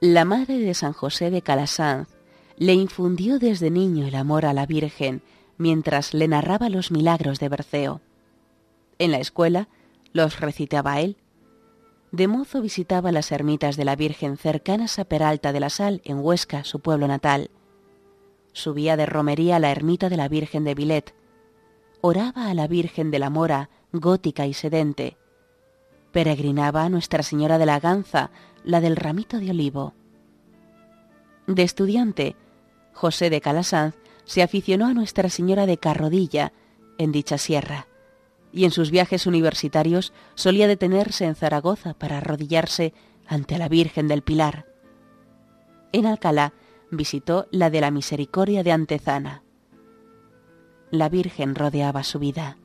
La madre de San José de Calasanz le infundió desde niño el amor a la Virgen mientras le narraba los milagros de Berceo. En la escuela los recitaba él. De mozo visitaba las ermitas de la Virgen cercanas a Peralta de la Sal, en Huesca, su pueblo natal. Subía de romería a la ermita de la Virgen de Vilet. Oraba a la Virgen de la Mora, gótica y sedente. Peregrinaba a Nuestra Señora de la Ganza, la del ramito de olivo. De estudiante, José de Calasanz se aficionó a Nuestra Señora de Carrodilla, en dicha sierra, y en sus viajes universitarios solía detenerse en Zaragoza para arrodillarse ante la Virgen del Pilar. En Alcalá visitó la de la Misericordia de Antezana. La Virgen rodeaba su vida.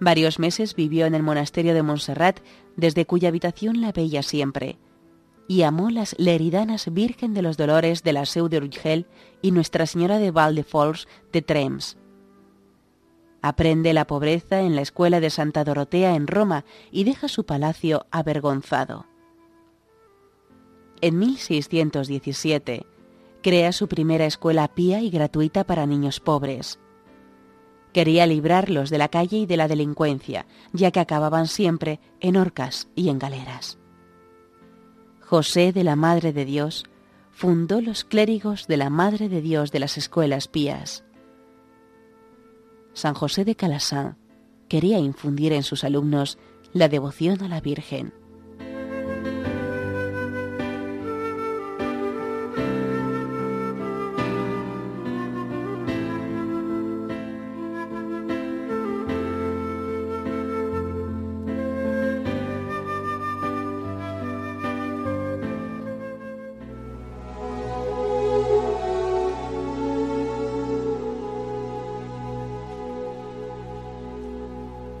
Varios meses vivió en el monasterio de Montserrat, desde cuya habitación la veía siempre, y amó las Leridanas Virgen de los Dolores de la Seu de Urgel y Nuestra Señora de Valdefors de Trems. Aprende la pobreza en la escuela de Santa Dorotea en Roma y deja su palacio avergonzado. En 1617 crea su primera escuela pía y gratuita para niños pobres. Quería librarlos de la calle y de la delincuencia, ya que acababan siempre en horcas y en galeras. José de la Madre de Dios fundó los clérigos de la Madre de Dios de las escuelas pías. San José de Calasán quería infundir en sus alumnos la devoción a la Virgen